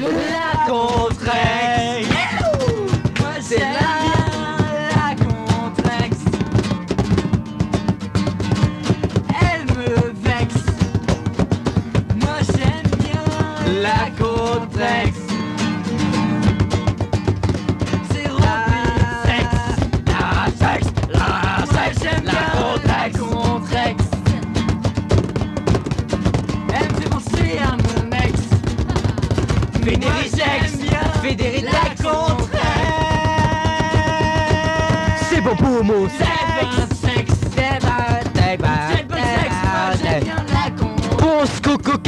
La Contrex. Moi c'est la, la Contrex. Elle me vexe. Moi j'aime bien la Contrex. Fédéric la Contrex. C'est bon pour mon C'est un sexe. C'est c'est c'est pas sexe. Moi j'aime bien la Contrex. Ponce Coco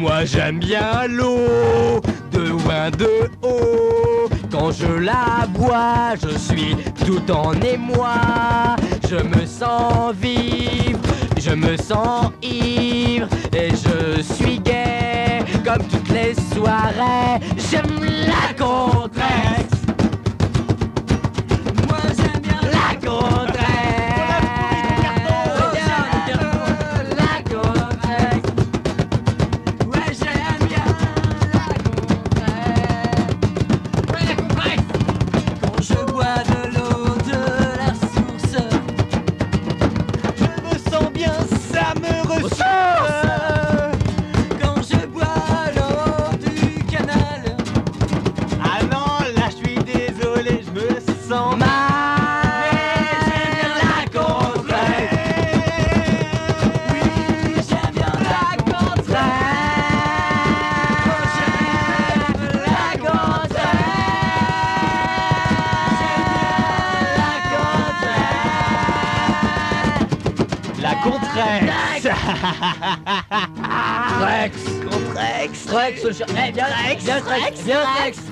Moi j'aime bien l'eau de loin de haut. Quand je la bois, je suis tout en émoi. Je me sens vivre, je me sens ivre et je suis gai comme toutes les soirées. J'aime la Contrex, Rex. Contrex. Rex, je... Eh, viens, viens, Rex, viens, Rex.